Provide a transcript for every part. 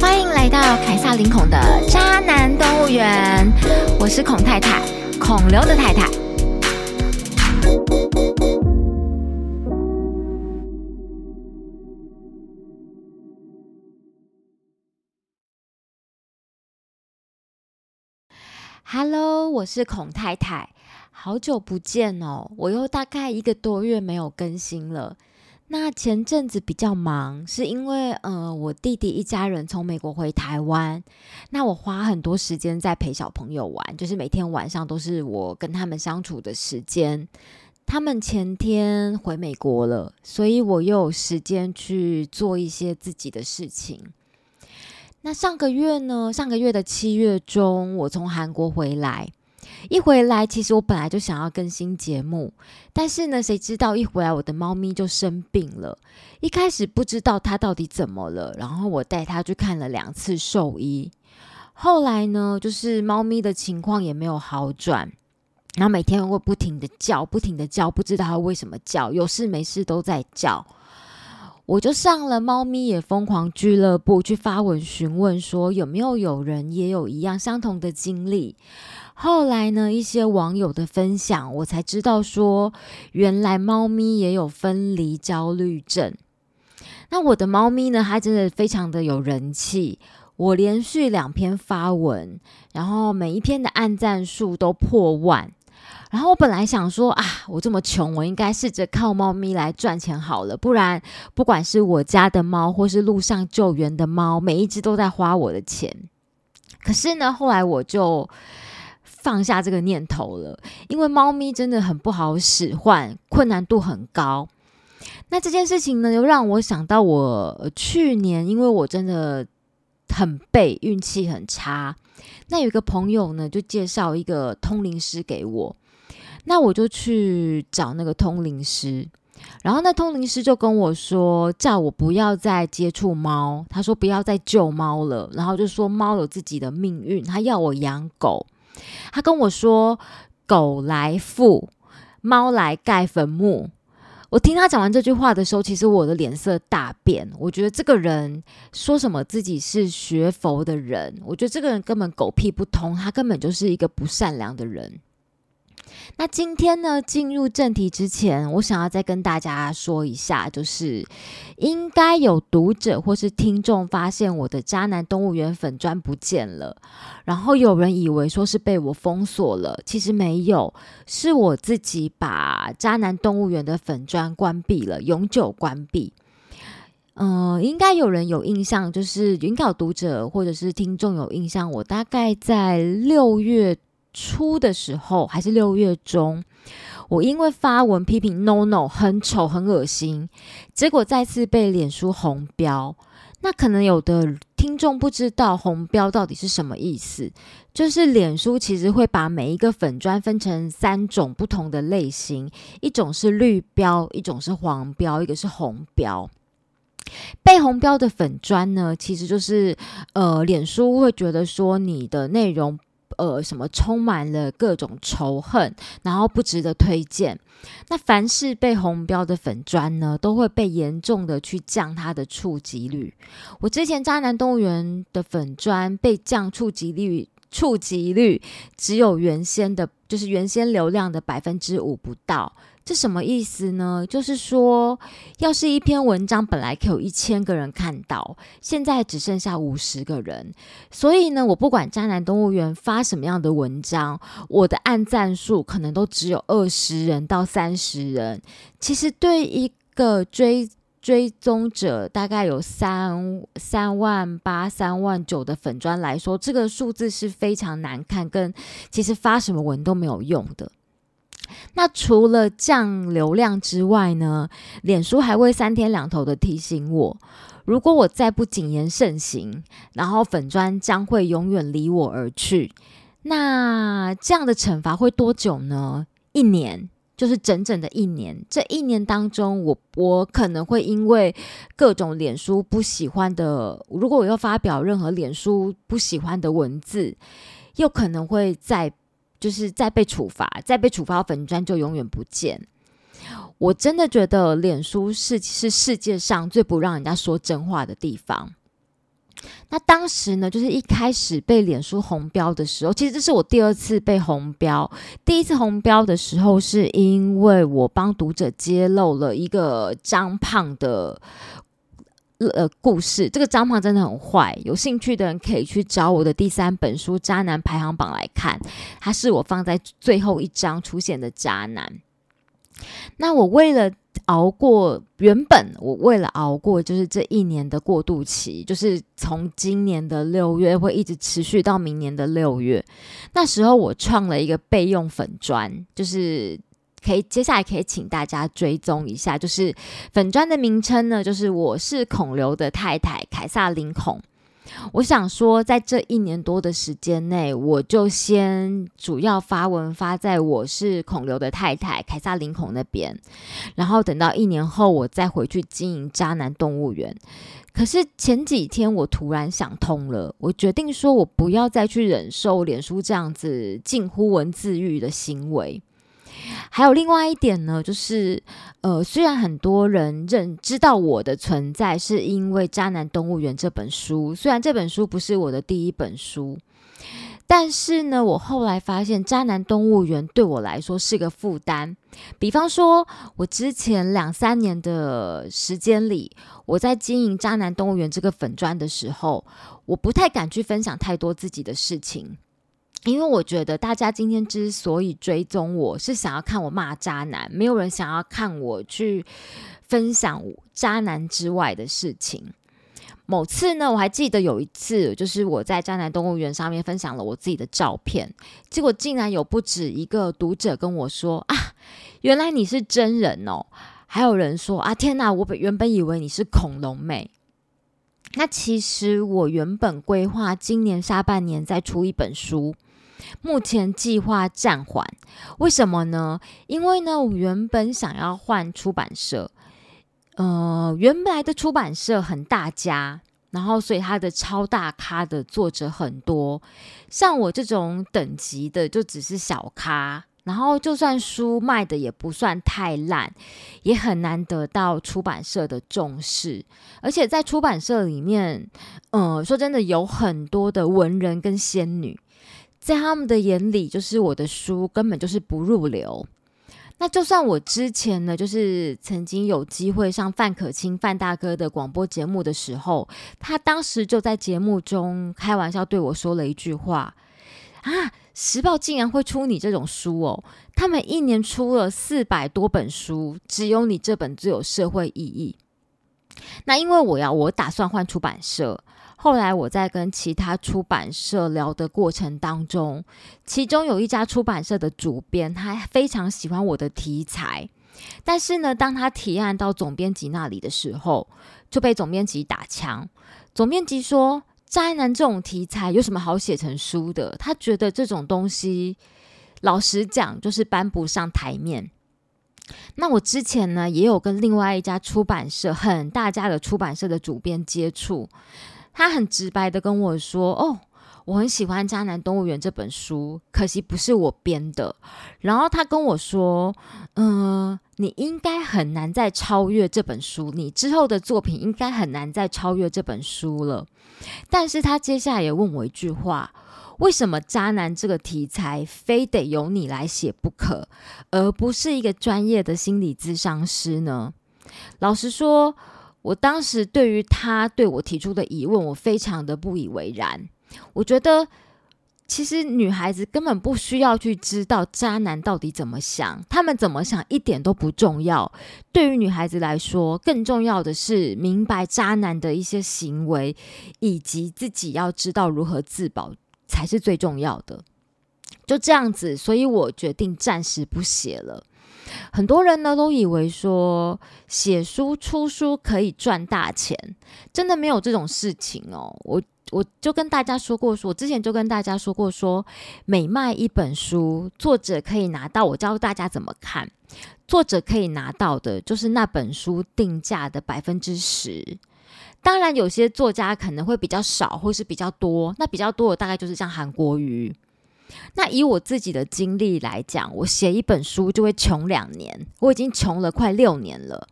欢迎来到凯撒林孔的渣男动物园，我是孔太太，孔刘的太太。我是孔太太，好久不见哦，我又大概一个多月没有更新了。那前阵子比较忙，是因为呃，我弟弟一家人从美国回台湾，那我花很多时间在陪小朋友玩，就是每天晚上都是我跟他们相处的时间。他们前天回美国了，所以我又有时间去做一些自己的事情。那上个月呢？上个月的七月中，我从韩国回来。一回来，其实我本来就想要更新节目，但是呢，谁知道一回来我的猫咪就生病了。一开始不知道它到底怎么了，然后我带它去看了两次兽医。后来呢，就是猫咪的情况也没有好转，然后每天会不停的叫，不停的叫，不知道它为什么叫，有事没事都在叫。我就上了猫咪也疯狂俱乐部去发文询问，说有没有有人也有一样相同的经历。后来呢，一些网友的分享，我才知道说，原来猫咪也有分离焦虑症。那我的猫咪呢，它真的非常的有人气。我连续两篇发文，然后每一篇的按赞数都破万。然后我本来想说啊，我这么穷，我应该试着靠猫咪来赚钱好了。不然，不管是我家的猫，或是路上救援的猫，每一只都在花我的钱。可是呢，后来我就放下这个念头了，因为猫咪真的很不好使唤，困难度很高。那这件事情呢，又让我想到我去年，因为我真的很背，运气很差。那有一个朋友呢，就介绍一个通灵师给我。那我就去找那个通灵师，然后那通灵师就跟我说，叫我不要再接触猫，他说不要再救猫了，然后就说猫有自己的命运，他要我养狗。他跟我说，狗来富，猫来盖坟墓。我听他讲完这句话的时候，其实我的脸色大变。我觉得这个人说什么自己是学佛的人，我觉得这个人根本狗屁不通，他根本就是一个不善良的人。那今天呢，进入正题之前，我想要再跟大家说一下，就是应该有读者或是听众发现我的渣男动物园粉砖不见了，然后有人以为说是被我封锁了，其实没有，是我自己把渣男动物园的粉砖关闭了，永久关闭。嗯，应该有人有印象，就是云考读者或者是听众有印象，我大概在六月。初的时候还是六月中，我因为发文批评 No No 很丑很恶心，结果再次被脸书红标。那可能有的听众不知道红标到底是什么意思，就是脸书其实会把每一个粉砖分成三种不同的类型，一种是绿标，一种是黄标，一个是红标。被红标的粉砖呢，其实就是呃，脸书会觉得说你的内容。呃，什么充满了各种仇恨，然后不值得推荐。那凡是被红标的粉砖呢，都会被严重的去降它的触及率。我之前渣男动物园的粉砖被降触及率，触及率只有原先的，就是原先流量的百分之五不到。这什么意思呢？就是说，要是一篇文章本来可以有一千个人看到，现在只剩下五十个人。所以呢，我不管渣男动物园发什么样的文章，我的按赞数可能都只有二十人到三十人。其实对一个追追踪者大概有三三万八、三万九的粉砖来说，这个数字是非常难看，跟其实发什么文都没有用的。那除了降流量之外呢？脸书还会三天两头的提醒我，如果我再不谨言慎行，然后粉砖将会永远离我而去。那这样的惩罚会多久呢？一年，就是整整的一年。这一年当中，我我可能会因为各种脸书不喜欢的，如果我要发表任何脸书不喜欢的文字，又可能会在。就是再被处罚，再被处罚，粉砖就永远不见。我真的觉得脸书是是世界上最不让人家说真话的地方。那当时呢，就是一开始被脸书红标的时候，其实这是我第二次被红标。第一次红标的时候，是因为我帮读者揭露了一个张胖的呃故事。这个张胖真的很坏，有兴趣的人可以去找我的第三本书《渣男排行榜》来看，他是我放在最后一章出现的渣男。那我为了熬过，原本我为了熬过，就是这一年的过渡期，就是从今年的六月会一直持续到明年的六月。那时候我创了一个备用粉砖，就是可以接下来可以请大家追踪一下，就是粉砖的名称呢，就是我是孔刘的太太凯撒林孔。我想说，在这一年多的时间内，我就先主要发文发在我是孔刘的太太凯撒林孔那边，然后等到一年后，我再回去经营渣男动物园。可是前几天我突然想通了，我决定说我不要再去忍受脸书这样子近乎文字狱的行为。还有另外一点呢，就是，呃，虽然很多人认知道我的存在，是因为《渣男动物园》这本书。虽然这本书不是我的第一本书，但是呢，我后来发现《渣男动物园》对我来说是个负担。比方说，我之前两三年的时间里，我在经营《渣男动物园》这个粉砖的时候，我不太敢去分享太多自己的事情。因为我觉得大家今天之所以追踪我，是想要看我骂渣男，没有人想要看我去分享渣男之外的事情。某次呢，我还记得有一次，就是我在渣男动物园上面分享了我自己的照片，结果竟然有不止一个读者跟我说：“啊，原来你是真人哦！”还有人说：“啊，天哪，我本原本以为你是恐龙妹。”那其实我原本规划今年下半年再出一本书。目前计划暂缓，为什么呢？因为呢，我原本想要换出版社，呃，原来的出版社很大家，然后所以它的超大咖的作者很多，像我这种等级的就只是小咖，然后就算书卖的也不算太烂，也很难得到出版社的重视，而且在出版社里面，嗯，说真的，有很多的文人跟仙女。在他们的眼里，就是我的书根本就是不入流。那就算我之前呢，就是曾经有机会上范可清范大哥的广播节目的时候，他当时就在节目中开玩笑对我说了一句话：“啊，时报竟然会出你这种书哦！他们一年出了四百多本书，只有你这本最有社会意义。”那因为我要，我打算换出版社。后来我在跟其他出版社聊的过程当中，其中有一家出版社的主编，他非常喜欢我的题材，但是呢，当他提案到总编辑那里的时候，就被总编辑打枪。总编辑说：“渣男这种题材有什么好写成书的？他觉得这种东西，老实讲就是搬不上台面。”那我之前呢，也有跟另外一家出版社很大家的出版社的主编接触。他很直白的跟我说：“哦，我很喜欢《渣男动物园》这本书，可惜不是我编的。”然后他跟我说：“嗯，你应该很难再超越这本书，你之后的作品应该很难再超越这本书了。”但是他接下来也问我一句话：“为什么渣男这个题材非得由你来写不可，而不是一个专业的心理咨商师呢？”老实说。我当时对于他对我提出的疑问，我非常的不以为然。我觉得，其实女孩子根本不需要去知道渣男到底怎么想，他们怎么想一点都不重要。对于女孩子来说，更重要的是明白渣男的一些行为，以及自己要知道如何自保才是最重要的。就这样子，所以我决定暂时不写了。很多人呢都以为说写书出书可以赚大钱，真的没有这种事情哦。我我就跟大家说过，说我之前就跟大家说过，说每卖一本书，作者可以拿到我教大家怎么看，作者可以拿到的就是那本书定价的百分之十。当然，有些作家可能会比较少，或是比较多。那比较多的大概就是像韩国瑜。那以我自己的经历来讲，我写一本书就会穷两年，我已经穷了快六年了。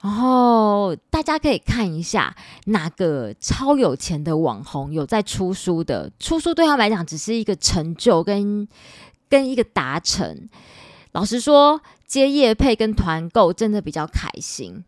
然后大家可以看一下哪个超有钱的网红有在出书的，出书对他来讲只是一个成就跟跟一个达成。老实说，接业配跟团购真的比较开心。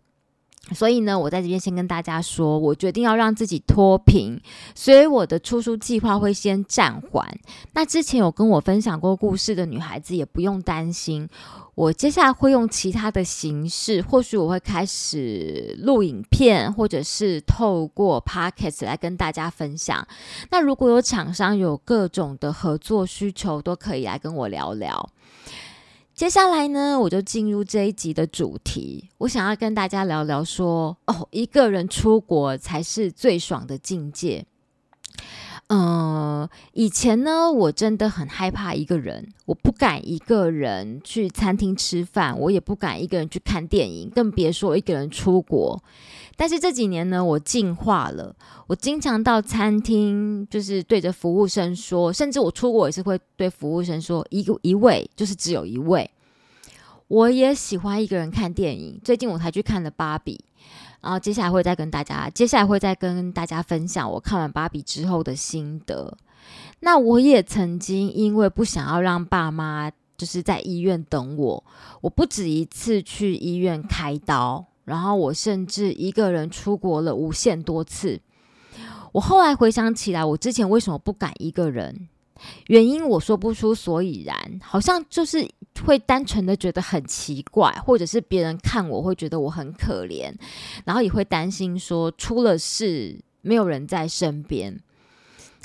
所以呢，我在这边先跟大家说，我决定要让自己脱贫，所以我的出书计划会先暂缓。那之前有跟我分享过故事的女孩子也不用担心，我接下来会用其他的形式，或许我会开始录影片，或者是透过 podcast 来跟大家分享。那如果有厂商有各种的合作需求，都可以来跟我聊聊。接下来呢，我就进入这一集的主题。我想要跟大家聊聊说，哦，一个人出国才是最爽的境界。嗯，以前呢，我真的很害怕一个人，我不敢一个人去餐厅吃饭，我也不敢一个人去看电影，更别说一个人出国。但是这几年呢，我进化了。我经常到餐厅，就是对着服务生说，甚至我出国也是会对服务生说一个一位，就是只有一位。我也喜欢一个人看电影，最近我才去看了《芭比》，然后接下来会再跟大家，接下来会再跟大家分享我看完《芭比》之后的心得。那我也曾经因为不想要让爸妈就是在医院等我，我不止一次去医院开刀。然后我甚至一个人出国了无限多次。我后来回想起来，我之前为什么不敢一个人？原因我说不出所以然，好像就是会单纯的觉得很奇怪，或者是别人看我会觉得我很可怜，然后也会担心说出了事没有人在身边。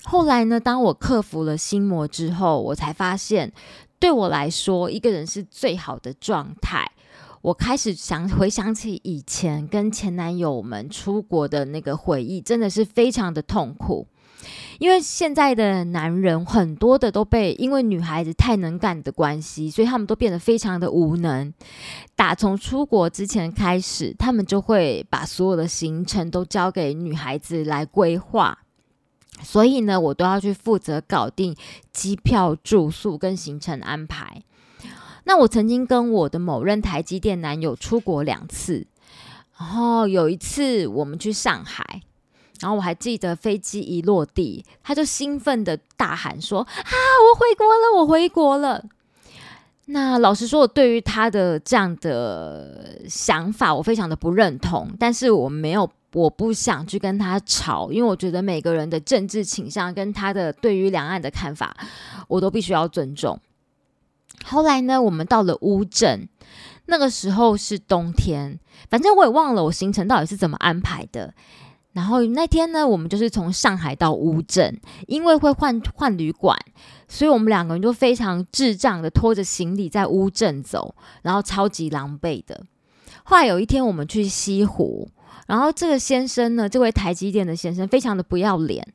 后来呢，当我克服了心魔之后，我才发现，对我来说，一个人是最好的状态。我开始想回想起以前跟前男友们出国的那个回忆，真的是非常的痛苦。因为现在的男人很多的都被因为女孩子太能干的关系，所以他们都变得非常的无能。打从出国之前开始，他们就会把所有的行程都交给女孩子来规划，所以呢，我都要去负责搞定机票、住宿跟行程安排。那我曾经跟我的某任台积电男友出国两次，然后有一次我们去上海，然后我还记得飞机一落地，他就兴奋的大喊说：“啊，我回国了，我回国了！”那老实说，我对于他的这样的想法，我非常的不认同，但是我没有，我不想去跟他吵，因为我觉得每个人的政治倾向跟他的对于两岸的看法，我都必须要尊重。后来呢，我们到了乌镇，那个时候是冬天，反正我也忘了我行程到底是怎么安排的。然后那天呢，我们就是从上海到乌镇，因为会换换旅馆，所以我们两个人就非常智障的拖着行李在乌镇走，然后超级狼狈的。后来有一天，我们去西湖，然后这个先生呢，这位台积电的先生，非常的不要脸。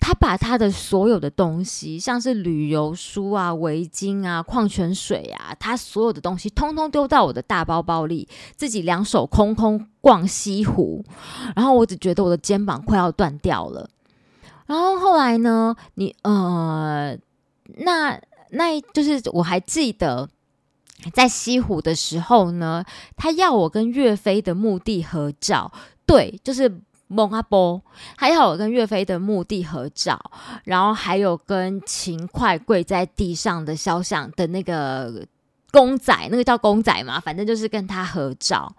他把他的所有的东西，像是旅游书啊、围巾啊、矿泉水啊，他所有的东西通通丢到我的大包包里，自己两手空空逛西湖。然后我只觉得我的肩膀快要断掉了。然后后来呢，你呃，那那就是我还记得在西湖的时候呢，他要我跟岳飞的墓地合照，对，就是。蒙阿波，还有跟岳飞的墓地合照，然后还有跟秦桧跪在地上的肖像的那个公仔，那个叫公仔嘛，反正就是跟他合照。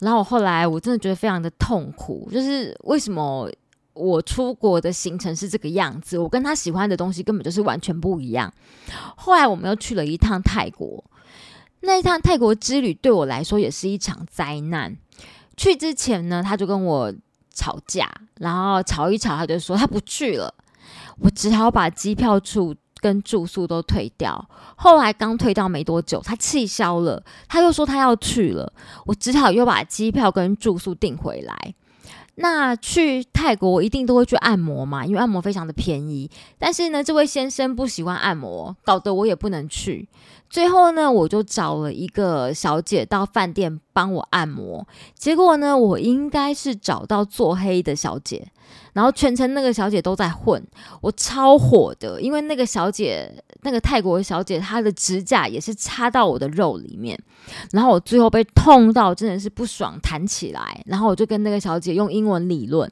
然后我后来我真的觉得非常的痛苦，就是为什么我出国的行程是这个样子，我跟他喜欢的东西根本就是完全不一样。后来我们又去了一趟泰国，那一趟泰国之旅对我来说也是一场灾难。去之前呢，他就跟我。吵架，然后吵一吵，他就说他不去了。我只好把机票、住跟住宿都退掉。后来刚退掉没多久，他气消了，他又说他要去了。我只好又把机票跟住宿订回来。那去泰国，我一定都会去按摩嘛，因为按摩非常的便宜。但是呢，这位先生不喜欢按摩，搞得我也不能去。最后呢，我就找了一个小姐到饭店帮我按摩。结果呢，我应该是找到做黑的小姐，然后全程那个小姐都在混，我超火的，因为那个小姐，那个泰国小姐，她的指甲也是插到我的肉里面，然后我最后被痛到真的是不爽，弹起来，然后我就跟那个小姐用英文理论，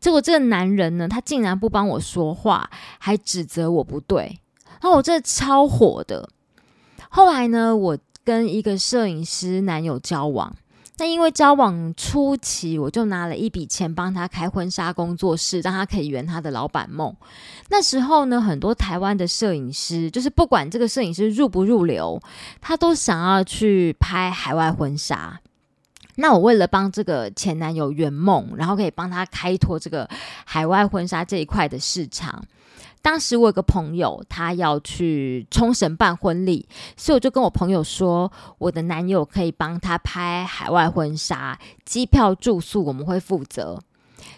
结果这个男人呢，他竟然不帮我说话，还指责我不对，然后我真的超火的。后来呢，我跟一个摄影师男友交往。那因为交往初期，我就拿了一笔钱帮他开婚纱工作室，让他可以圆他的老板梦。那时候呢，很多台湾的摄影师，就是不管这个摄影师入不入流，他都想要去拍海外婚纱。那我为了帮这个前男友圆梦，然后可以帮他开拓这个海外婚纱这一块的市场。当时我有个朋友，他要去冲绳办婚礼，所以我就跟我朋友说，我的男友可以帮他拍海外婚纱，机票住宿我们会负责。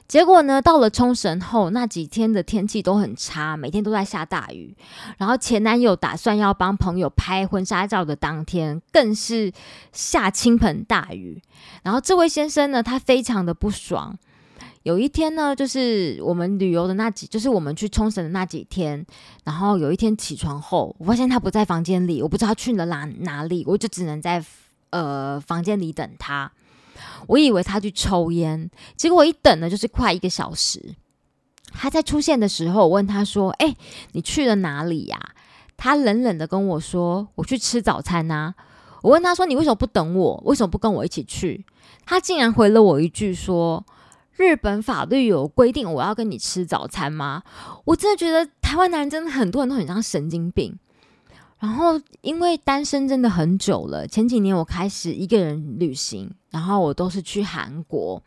结果呢，到了冲绳后，那几天的天气都很差，每天都在下大雨。然后前男友打算要帮朋友拍婚纱照的当天，更是下倾盆大雨。然后这位先生呢，他非常的不爽。有一天呢，就是我们旅游的那几，就是我们去冲绳的那几天。然后有一天起床后，我发现他不在房间里，我不知道去了哪哪里，我就只能在呃房间里等他。我以为他去抽烟，结果我一等呢，就是快一个小时。他在出现的时候，我问他说：“哎，你去了哪里呀？”他冷冷的跟我说：“我去吃早餐呐。”我问他说：“你为什么不等我？为什么不跟我一起去？”他竟然回了我一句说。日本法律有规定我要跟你吃早餐吗？我真的觉得台湾男人真的很多人都很像神经病。然后因为单身真的很久了，前几年我开始一个人旅行，然后我都是去韩国。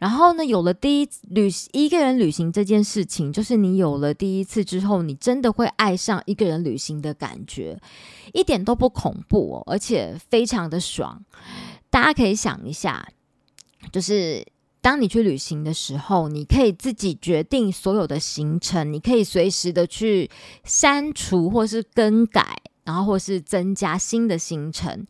然后呢，有了第一旅一个人旅行这件事情，就是你有了第一次之后，你真的会爱上一个人旅行的感觉，一点都不恐怖，哦，而且非常的爽。大家可以想一下，就是。当你去旅行的时候，你可以自己决定所有的行程，你可以随时的去删除或是更改，然后或是增加新的行程。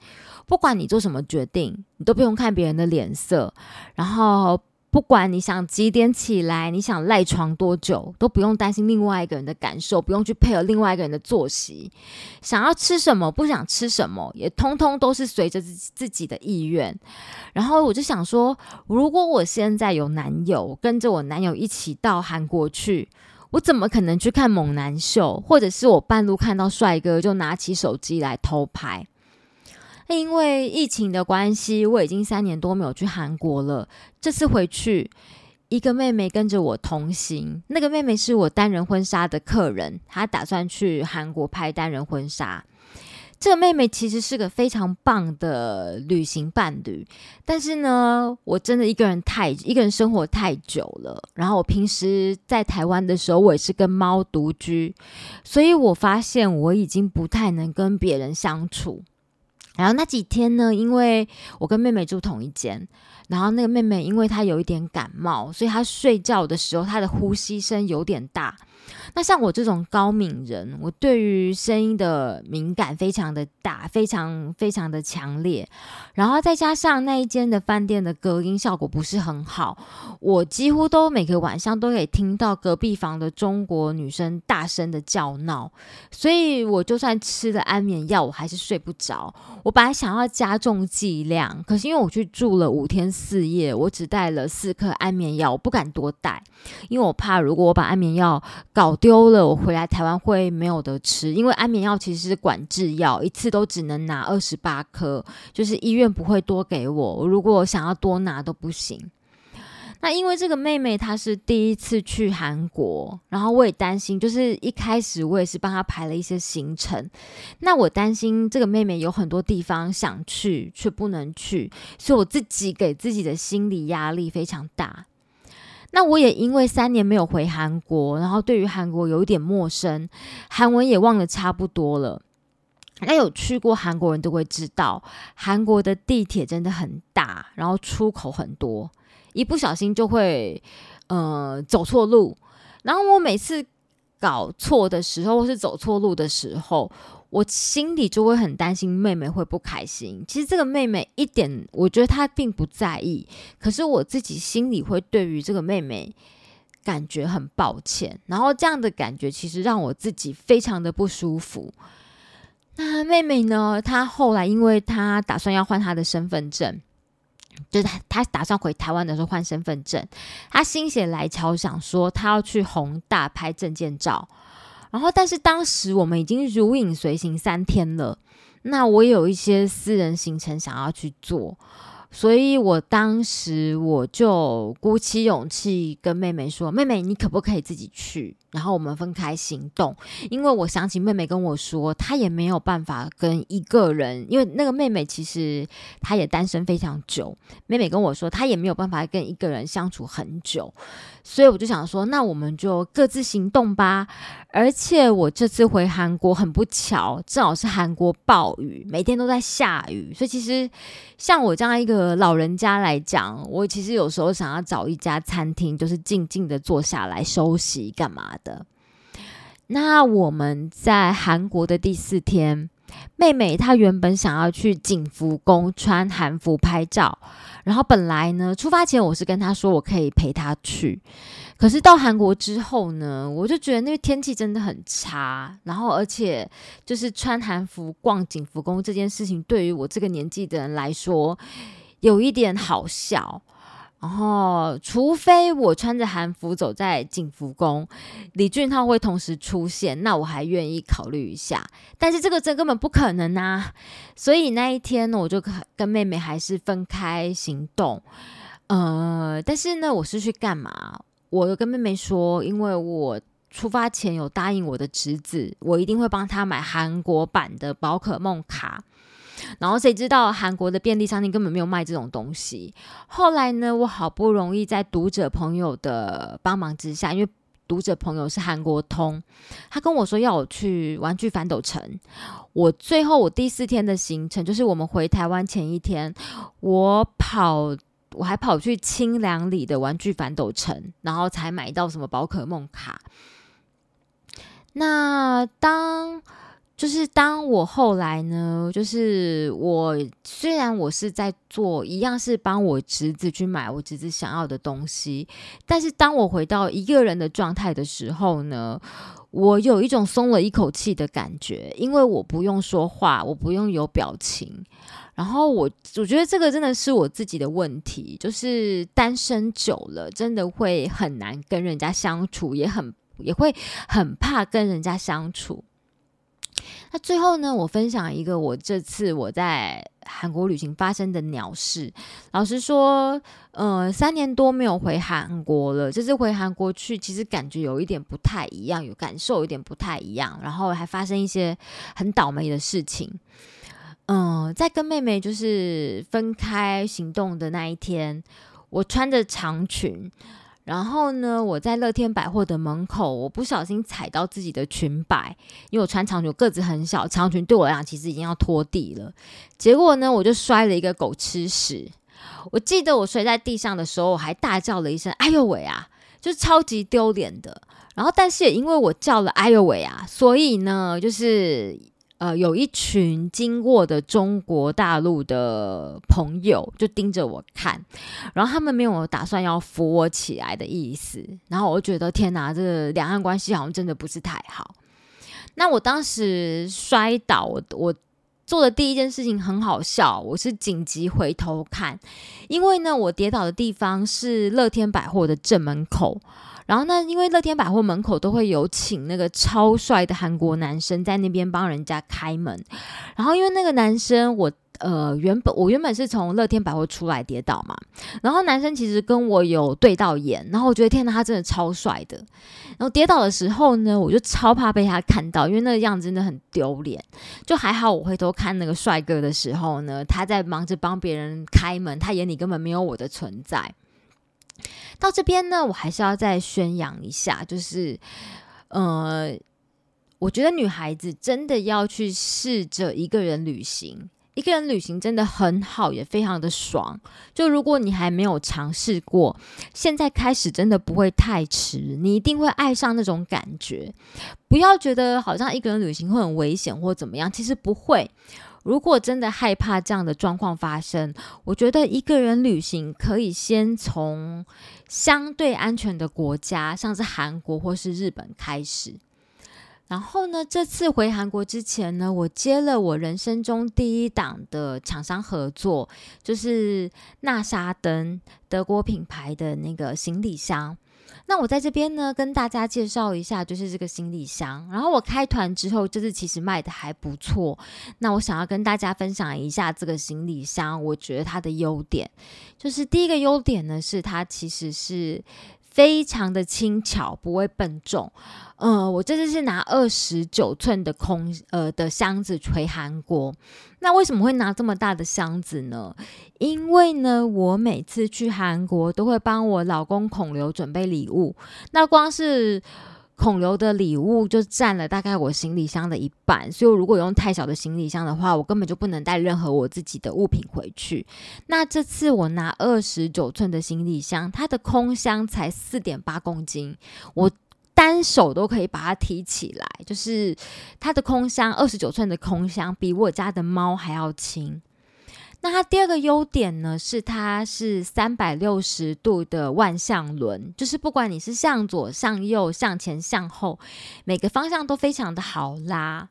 不管你做什么决定，你都不用看别人的脸色，然后。不管你想几点起来，你想赖床多久，都不用担心另外一个人的感受，不用去配合另外一个人的作息。想要吃什么，不想吃什么，也通通都是随着自自己的意愿。然后我就想说，如果我现在有男友，跟着我男友一起到韩国去，我怎么可能去看猛男秀，或者是我半路看到帅哥就拿起手机来偷拍？因为疫情的关系，我已经三年多没有去韩国了。这次回去，一个妹妹跟着我同行。那个妹妹是我单人婚纱的客人，她打算去韩国拍单人婚纱。这个妹妹其实是个非常棒的旅行伴侣，但是呢，我真的一个人太一个人生活太久了。然后我平时在台湾的时候，我也是跟猫独居，所以我发现我已经不太能跟别人相处。然后那几天呢，因为我跟妹妹住同一间，然后那个妹妹因为她有一点感冒，所以她睡觉的时候她的呼吸声有点大。那像我这种高敏人，我对于声音的敏感非常的大，非常非常的强烈。然后再加上那一间的饭店的隔音效果不是很好，我几乎都每个晚上都可以听到隔壁房的中国女生大声的叫闹。所以我就算吃了安眠药，我还是睡不着。我本来想要加重剂量，可是因为我去住了五天四夜，我只带了四颗安眠药，我不敢多带，因为我怕如果我把安眠药搞丢了，我回来台湾会没有得吃。因为安眠药其实是管制药，一次都只能拿二十八颗，就是医院不会多给我。如果想要多拿都不行。那因为这个妹妹她是第一次去韩国，然后我也担心，就是一开始我也是帮她排了一些行程。那我担心这个妹妹有很多地方想去却不能去，所以我自己给自己的心理压力非常大。那我也因为三年没有回韩国，然后对于韩国有一点陌生，韩文也忘得差不多了。那有去过韩国人都会知道，韩国的地铁真的很大，然后出口很多。一不小心就会，呃，走错路。然后我每次搞错的时候，或是走错路的时候，我心里就会很担心妹妹会不开心。其实这个妹妹一点，我觉得她并不在意，可是我自己心里会对于这个妹妹感觉很抱歉，然后这样的感觉其实让我自己非常的不舒服。那妹妹呢？她后来因为她打算要换她的身份证，就是她她打算回台湾的时候换身份证，她心血来潮想说她要去宏大拍证件照。然后，但是当时我们已经如影随形三天了，那我有一些私人行程想要去做。所以我当时我就鼓起勇气跟妹妹说：“妹妹，你可不可以自己去？然后我们分开行动。”因为我想起妹妹跟我说，她也没有办法跟一个人，因为那个妹妹其实她也单身非常久。妹妹跟我说，她也没有办法跟一个人相处很久。所以我就想说，那我们就各自行动吧。而且我这次回韩国很不巧，正好是韩国暴雨，每天都在下雨。所以其实像我这样一个老人家来讲，我其实有时候想要找一家餐厅，就是静静的坐下来休息干嘛的。那我们在韩国的第四天。妹妹她原本想要去景福宫穿韩服拍照，然后本来呢，出发前我是跟她说我可以陪她去，可是到韩国之后呢，我就觉得那个天气真的很差，然后而且就是穿韩服逛景福宫这件事情，对于我这个年纪的人来说，有一点好笑。然后，除非我穿着韩服走在景福宫，李俊浩会同时出现，那我还愿意考虑一下。但是这个真根本不可能啊！所以那一天呢，我就跟妹妹还是分开行动。呃，但是呢，我是去干嘛？我跟妹妹说，因为我出发前有答应我的侄子，我一定会帮他买韩国版的宝可梦卡。然后谁知道韩国的便利商店根本没有卖这种东西。后来呢，我好不容易在读者朋友的帮忙之下，因为读者朋友是韩国通，他跟我说要我去玩具反斗城。我最后我第四天的行程就是我们回台湾前一天，我跑我还跑去清凉里的玩具反斗城，然后才买到什么宝可梦卡。那当。就是当我后来呢，就是我虽然我是在做一样是帮我侄子去买我侄子想要的东西，但是当我回到一个人的状态的时候呢，我有一种松了一口气的感觉，因为我不用说话，我不用有表情，然后我我觉得这个真的是我自己的问题，就是单身久了，真的会很难跟人家相处，也很也会很怕跟人家相处。那最后呢，我分享一个我这次我在韩国旅行发生的鸟事。老实说，呃，三年多没有回韩国了，这次回韩国去，其实感觉有一点不太一样，有感受有点不太一样，然后还发生一些很倒霉的事情。嗯，在跟妹妹就是分开行动的那一天，我穿着长裙。然后呢，我在乐天百货的门口，我不小心踩到自己的裙摆，因为我穿长裙，个子很小，长裙对我来讲其实已经要拖地了。结果呢，我就摔了一个狗吃屎。我记得我摔在地上的时候，我还大叫了一声“哎呦喂啊”，就是超级丢脸的。然后，但是也因为我叫了“哎呦喂啊”，所以呢，就是。呃，有一群经过的中国大陆的朋友就盯着我看，然后他们没有打算要扶我起来的意思，然后我就觉得天哪，这两岸关系好像真的不是太好。那我当时摔倒，我我做的第一件事情很好笑，我是紧急回头看，因为呢，我跌倒的地方是乐天百货的正门口。然后呢，因为乐天百货门口都会有请那个超帅的韩国男生在那边帮人家开门。然后因为那个男生，我呃原本我原本是从乐天百货出来跌倒嘛。然后男生其实跟我有对到眼，然后我觉得天哪，他真的超帅的。然后跌倒的时候呢，我就超怕被他看到，因为那个样子真的很丢脸。就还好，我回头看那个帅哥的时候呢，他在忙着帮别人开门，他眼里根本没有我的存在。到这边呢，我还是要再宣扬一下，就是，呃，我觉得女孩子真的要去试着一个人旅行，一个人旅行真的很好，也非常的爽。就如果你还没有尝试过，现在开始真的不会太迟，你一定会爱上那种感觉。不要觉得好像一个人旅行会很危险或怎么样，其实不会。如果真的害怕这样的状况发生，我觉得一个人旅行可以先从相对安全的国家，像是韩国或是日本开始。然后呢，这次回韩国之前呢，我接了我人生中第一档的厂商合作，就是纳沙登德国品牌的那个行李箱。那我在这边呢，跟大家介绍一下，就是这个行李箱。然后我开团之后，就是其实卖的还不错。那我想要跟大家分享一下这个行李箱，我觉得它的优点，就是第一个优点呢，是它其实是。非常的轻巧，不会笨重。呃，我这次是拿二十九寸的空呃的箱子回韩国。那为什么会拿这么大的箱子呢？因为呢，我每次去韩国都会帮我老公孔刘准备礼物。那光是孔刘的礼物就占了大概我行李箱的一半，所以如果用太小的行李箱的话，我根本就不能带任何我自己的物品回去。那这次我拿二十九寸的行李箱，它的空箱才四点八公斤，我单手都可以把它提起来，就是它的空箱二十九寸的空箱比我家的猫还要轻。那它第二个优点呢，是它是三百六十度的万向轮，就是不管你是向左、向右、向前、向后，每个方向都非常的好拉。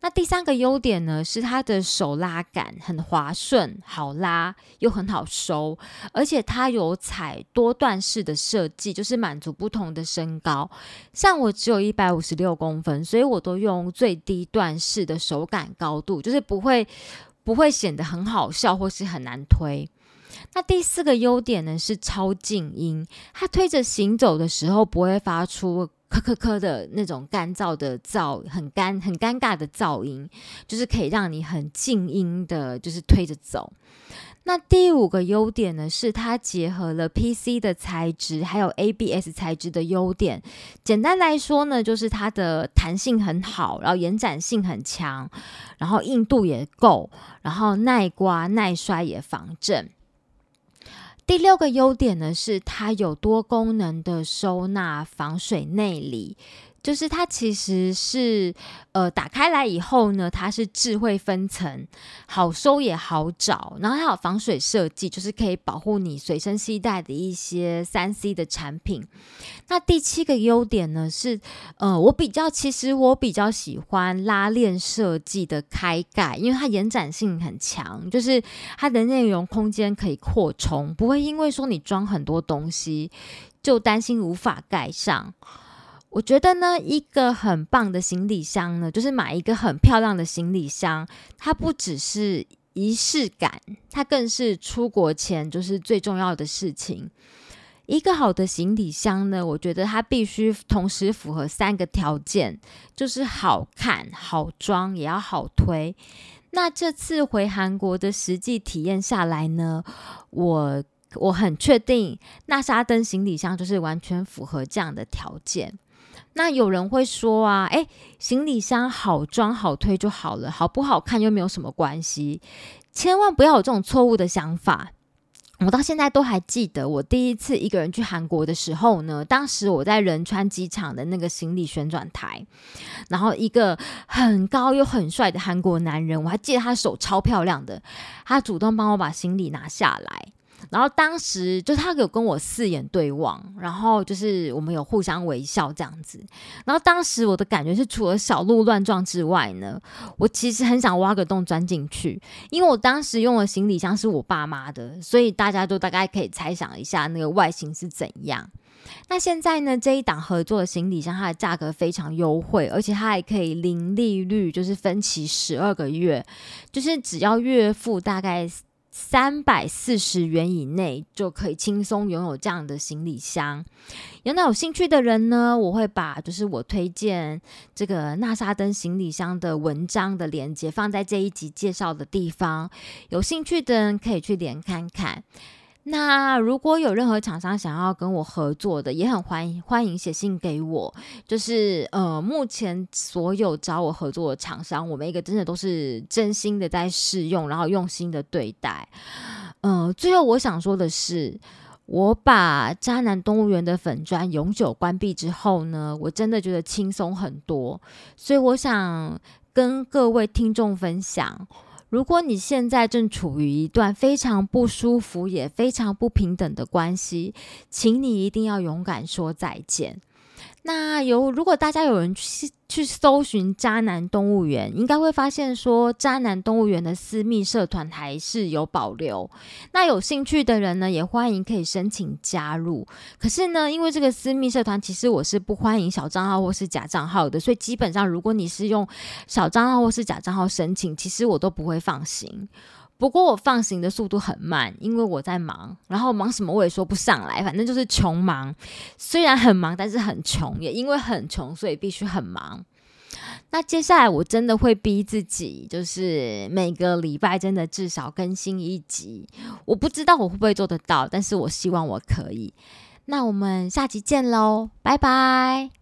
那第三个优点呢，是它的手拉感很滑顺，好拉又很好收，而且它有踩多段式的设计，就是满足不同的身高。像我只有一百五十六公分，所以我都用最低段式的手感高度，就是不会。不会显得很好笑或是很难推。那第四个优点呢是超静音，它推着行走的时候不会发出咳咳咳的那种干燥的噪，很干很尴尬的噪音，就是可以让你很静音的，就是推着走。那第五个优点呢，是它结合了 PC 的材质，还有 ABS 材质的优点。简单来说呢，就是它的弹性很好，然后延展性很强，然后硬度也够，然后耐刮耐摔也防震。第六个优点呢，是它有多功能的收纳防水内里。就是它其实是，呃，打开来以后呢，它是智慧分层，好收也好找，然后它有防水设计，就是可以保护你随身携带的一些三 C 的产品。那第七个优点呢是，呃，我比较其实我比较喜欢拉链设计的开盖，因为它延展性很强，就是它的内容空间可以扩充，不会因为说你装很多东西就担心无法盖上。我觉得呢，一个很棒的行李箱呢，就是买一个很漂亮的行李箱。它不只是仪式感，它更是出国前就是最重要的事情。一个好的行李箱呢，我觉得它必须同时符合三个条件，就是好看、好装，也要好推。那这次回韩国的实际体验下来呢，我我很确定，那沙登行李箱就是完全符合这样的条件。那有人会说啊，哎，行李箱好装好推就好了，好不好看又没有什么关系，千万不要有这种错误的想法。我到现在都还记得，我第一次一个人去韩国的时候呢，当时我在仁川机场的那个行李旋转台，然后一个很高又很帅的韩国男人，我还记得他手超漂亮的，他主动帮我把行李拿下来。然后当时就他有跟我四眼对望，然后就是我们有互相微笑这样子。然后当时我的感觉是，除了小鹿乱撞之外呢，我其实很想挖个洞钻进去，因为我当时用的行李箱是我爸妈的，所以大家都大概可以猜想一下那个外形是怎样。那现在呢，这一档合作的行李箱，它的价格非常优惠，而且它还可以零利率，就是分期十二个月，就是只要月付大概。三百四十元以内就可以轻松拥有这样的行李箱。有那有兴趣的人呢，我会把就是我推荐这个纳沙登行李箱的文章的链接放在这一集介绍的地方。有兴趣的人可以去连看看。那如果有任何厂商想要跟我合作的，也很欢迎欢迎写信给我。就是呃，目前所有找我合作的厂商，我们一个真的都是真心的在试用，然后用心的对待。嗯，最后我想说的是，我把渣男动物园的粉砖永久关闭之后呢，我真的觉得轻松很多。所以我想跟各位听众分享。如果你现在正处于一段非常不舒服也非常不平等的关系，请你一定要勇敢说再见。那有，如果大家有人去去搜寻“渣男动物园”，应该会发现说“渣男动物园”的私密社团还是有保留。那有兴趣的人呢，也欢迎可以申请加入。可是呢，因为这个私密社团，其实我是不欢迎小账号或是假账号的，所以基本上如果你是用小账号或是假账号申请，其实我都不会放行。不过我放行的速度很慢，因为我在忙，然后忙什么我也说不上来，反正就是穷忙。虽然很忙，但是很穷，也因为很穷，所以必须很忙。那接下来我真的会逼自己，就是每个礼拜真的至少更新一集。我不知道我会不会做得到，但是我希望我可以。那我们下集见喽，拜拜。